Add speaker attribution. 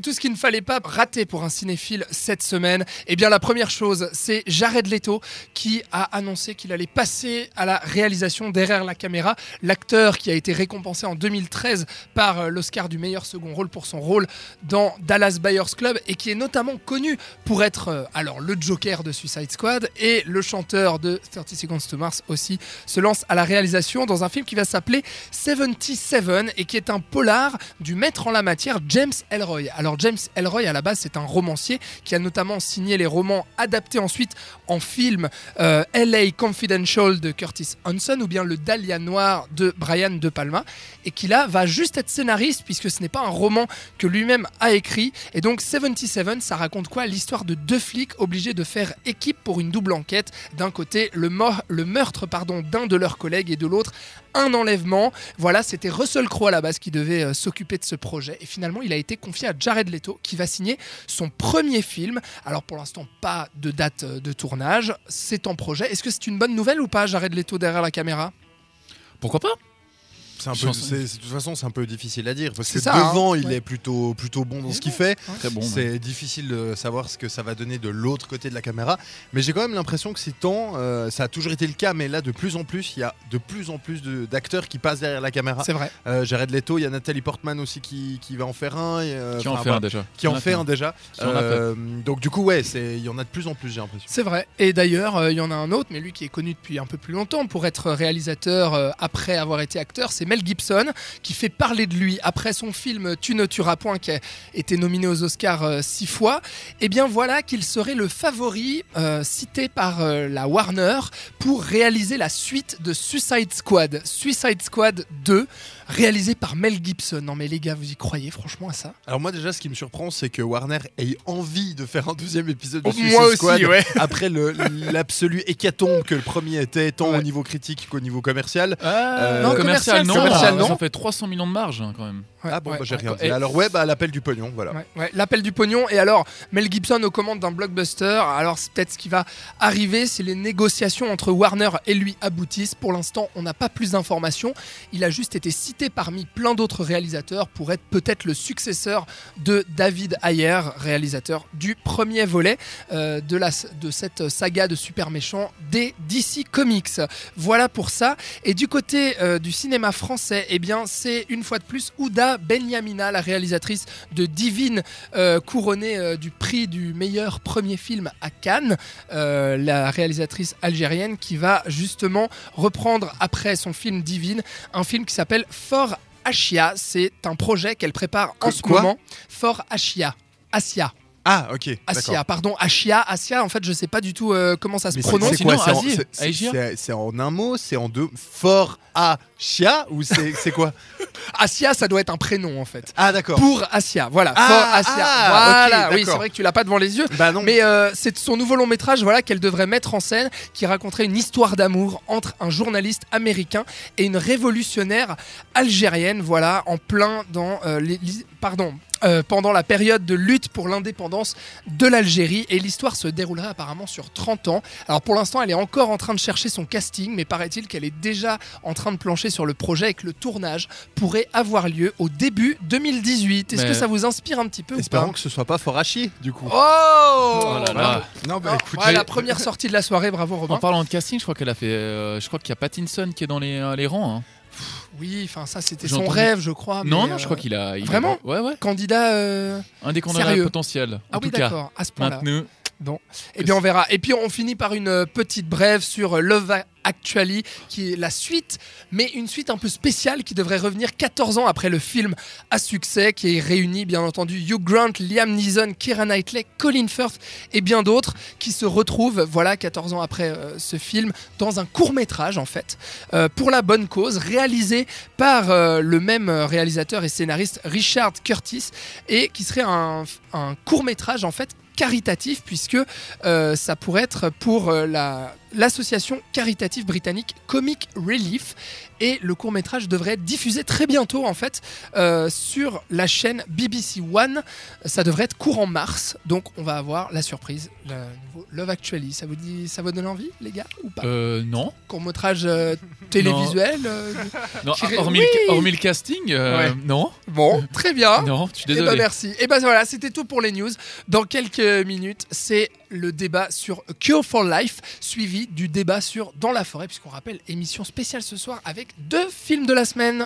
Speaker 1: Et tout ce qu'il ne fallait pas rater pour un cinéphile cette semaine, eh bien la première chose, c'est Jared Leto qui a annoncé qu'il allait passer à la réalisation derrière la caméra. L'acteur qui a été récompensé en 2013 par euh, l'Oscar du meilleur second rôle pour son rôle dans Dallas Buyers Club et qui est notamment connu pour être euh, alors le Joker de Suicide Squad et le chanteur de 30 Seconds to Mars aussi se lance à la réalisation dans un film qui va s'appeler 77 et qui est un polar du maître en la matière James Elroy. Alors James Elroy à la base c'est un romancier qui a notamment signé les romans adaptés ensuite en film euh, LA Confidential de Curtis Hanson ou bien Le Dahlia Noir de Brian De Palma et qui là va juste être scénariste puisque ce n'est pas un roman que lui-même a écrit et donc 77 ça raconte quoi? L'histoire de deux flics obligés de faire équipe pour une double enquête. D'un côté le, le meurtre pardon d'un de leurs collègues et de l'autre un enlèvement. Voilà, c'était Russell Crowe à la base qui devait euh, s'occuper de ce projet. Et finalement, il a été confié à Jared Leto qui va signer son premier film. Alors pour l'instant, pas de date euh, de tournage. C'est en projet. Est-ce que c'est une bonne nouvelle ou pas, Jared Leto derrière la caméra?
Speaker 2: Pourquoi pas?
Speaker 3: Un peu, de toute façon, c'est un peu difficile à dire parce
Speaker 1: C'est
Speaker 3: que
Speaker 1: ça, hein.
Speaker 3: devant, il
Speaker 1: Ouais.
Speaker 3: est plutôt, plutôt bon dans ce qu'il fait.
Speaker 2: Très bon.
Speaker 3: C'est difficile de savoir ce que ça va donner de l'autre côté de la caméra, mais j'ai quand même l'impression que ces temps, euh, ça a toujours été le cas, mais là de plus en plus, il y a de plus en plus d'acteurs qui passent derrière la caméra.
Speaker 1: C'est vrai.
Speaker 3: Euh, Jared Leto, il y a Nathalie Portman aussi qui, qui va en faire un. et, euh,
Speaker 2: Qui en fait un déjà
Speaker 3: Qui en fait un déjà. Euh, donc du coup, ouais, il y en a de plus en plus, j'ai l'impression.
Speaker 1: C'est vrai. Et d'ailleurs, euh, il y en a un autre, mais lui qui est connu depuis un peu plus longtemps pour être réalisateur euh, après avoir été acteur, c'est Mel Gibson, qui fait parler de lui après son film Tu ne tueras point, qui a été nominé aux Oscars euh, six fois. Et bien voilà qu'il serait le favori euh, cité par euh, la Warner pour réaliser la suite de Suicide Squad. Suicide Squad 2, réalisé par Mel Gibson. Non mais les gars, vous y croyez franchement à ça?
Speaker 3: Alors moi déjà, ce qui me surprend, c'est que Warner ait envie de faire un deuxième épisode de
Speaker 1: Oh,
Speaker 3: Suicide
Speaker 1: moi aussi,
Speaker 3: Squad
Speaker 1: ouais.
Speaker 3: après l'absolu hécatombe que le premier était, tant
Speaker 1: Ouais.
Speaker 3: au niveau critique qu'au niveau commercial.
Speaker 2: Euh,
Speaker 1: non,
Speaker 2: commercial,
Speaker 1: commercial,
Speaker 2: non.
Speaker 1: commercial, non.
Speaker 2: Ça fait 300 millions de marge hein, quand même.
Speaker 1: Ouais,
Speaker 3: ah bon,
Speaker 1: ouais,
Speaker 3: bah, j'ai rien dit.
Speaker 2: Et-
Speaker 3: Alors ouais, bah l'appel du pognon, voilà.
Speaker 1: Ouais, ouais, l'appel du pognon. Et alors, Mel Gibson aux commandes d'un blockbuster. Alors, c'est peut-être ce qui va arriver si les négociations entre Warner et lui aboutissent. Pour l'instant, on n'a pas plus d'informations. Il a juste été cité parmi plein d'autres réalisateurs pour être peut-être le successeur de David Ayer, réalisateur du premier volet euh, de, la, de cette saga de super méchants des DC Comics. Voilà pour ça. Et du côté euh, du cinéma français, eh bien, c'est une fois de plus Ouda Benyamina, la réalisatrice de Divine, euh, couronnée du prix du meilleur premier film à Cannes, la réalisatrice algérienne qui va justement reprendre après son film Divine un film qui s'appelle Fort Achia. C'est un projet qu'elle prépare en ce moment. Fort Achia. Asia.
Speaker 3: Ah ok.
Speaker 1: Asia, pardon, Achia, Asia, en fait, je sais pas du tout euh, comment ça se
Speaker 3: Mais
Speaker 1: prononce.
Speaker 3: c'est quoi
Speaker 2: Sinon,
Speaker 3: C'est en-
Speaker 2: Asia
Speaker 3: en un mot C'est en deux Fort Chia ou c'est quoi?
Speaker 1: Asia, ça doit être un prénom en fait.
Speaker 3: Ah d'accord.
Speaker 1: Pour Asia, voilà.
Speaker 3: Ah,
Speaker 1: Fort Asia.
Speaker 3: ah,
Speaker 1: voilà, oui, c'est vrai que tu l'as pas devant les yeux.
Speaker 3: Bah non.
Speaker 1: Mais euh, c'est son nouveau long métrage voilà, qu'elle devrait mettre en scène, qui raconterait une histoire d'amour entre un journaliste américain et une révolutionnaire algérienne, voilà, en plein dans euh, les- pardon, euh, pendant la période de lutte pour l'indépendance de l'Algérie. Et l'histoire se déroulerait apparemment sur 30 ans. Alors pour l'instant, elle est encore en train de chercher son casting, mais paraît-il qu'elle est déjà en train de plancher sur le projet et que le tournage pourrait avoir lieu au début 2018. Est-ce que ça vous inspire un petit peu ou pas
Speaker 3: Espérons que ce soit pas chier du coup.
Speaker 1: Oh,
Speaker 2: Oh là là.
Speaker 3: Non
Speaker 1: Ah, voilà, la première sortie de la soirée, bravo Robin.
Speaker 2: En parlant de casting, je crois qu'elle a fait. euh, je crois qu'il y a Pattinson qui est dans les, euh, les rangs. hein.
Speaker 1: Oui, enfin ça c'était son
Speaker 2: entendu-
Speaker 1: rêve, je crois.
Speaker 2: non,
Speaker 1: mais,
Speaker 2: non,
Speaker 1: euh,
Speaker 2: je crois qu'il a. il
Speaker 1: vraiment
Speaker 2: Ouais, ouais.
Speaker 1: candidat. euh,
Speaker 2: Un des candidats potentiels. En
Speaker 1: Ah oui, d'accord, à ce point-là.
Speaker 2: Maintenu.
Speaker 1: Eh bien, on verra. Et puis, on finit par une euh, petite brève sur euh, Love Actually, qui est la suite, mais une suite un peu spéciale qui devrait revenir 14 ans après le film à succès, qui réunit bien entendu Hugh Grant, Liam Neeson, Keira Knightley, Colin Firth et bien d'autres qui se retrouvent, voilà, 14 ans après euh, ce film, dans un court métrage en fait, euh, pour la bonne cause, réalisé par euh, le même réalisateur et scénariste Richard Curtis, et qui serait un, un court métrage en fait caritatif puisque euh, ça pourrait être pour euh, la l'association caritative britannique Comic Relief. Et le court métrage devrait être diffusé très bientôt en fait euh, sur la chaîne BBC One. Ça devrait être courant mars, donc on va avoir la surprise, le nouveau Love Actually. Ça vous dit, ça vous donne envie, les gars, ou pas?
Speaker 2: Euh, non.
Speaker 1: Court métrage euh, télévisuel. euh,
Speaker 2: non hormis,
Speaker 1: Oui.
Speaker 2: le, hormis le casting, euh,
Speaker 1: Ouais.
Speaker 2: non.
Speaker 1: Bon, très bien.
Speaker 2: Non, je suis
Speaker 1: Eh ben,
Speaker 2: désolé.
Speaker 1: merci. Et ben voilà, c'était tout pour les news. Dans quelques minutes, c'est le débat sur Cure for Life, suivi du débat sur Dans la forêt, puisqu'on rappelle émission spéciale ce soir avec deux films de la semaine.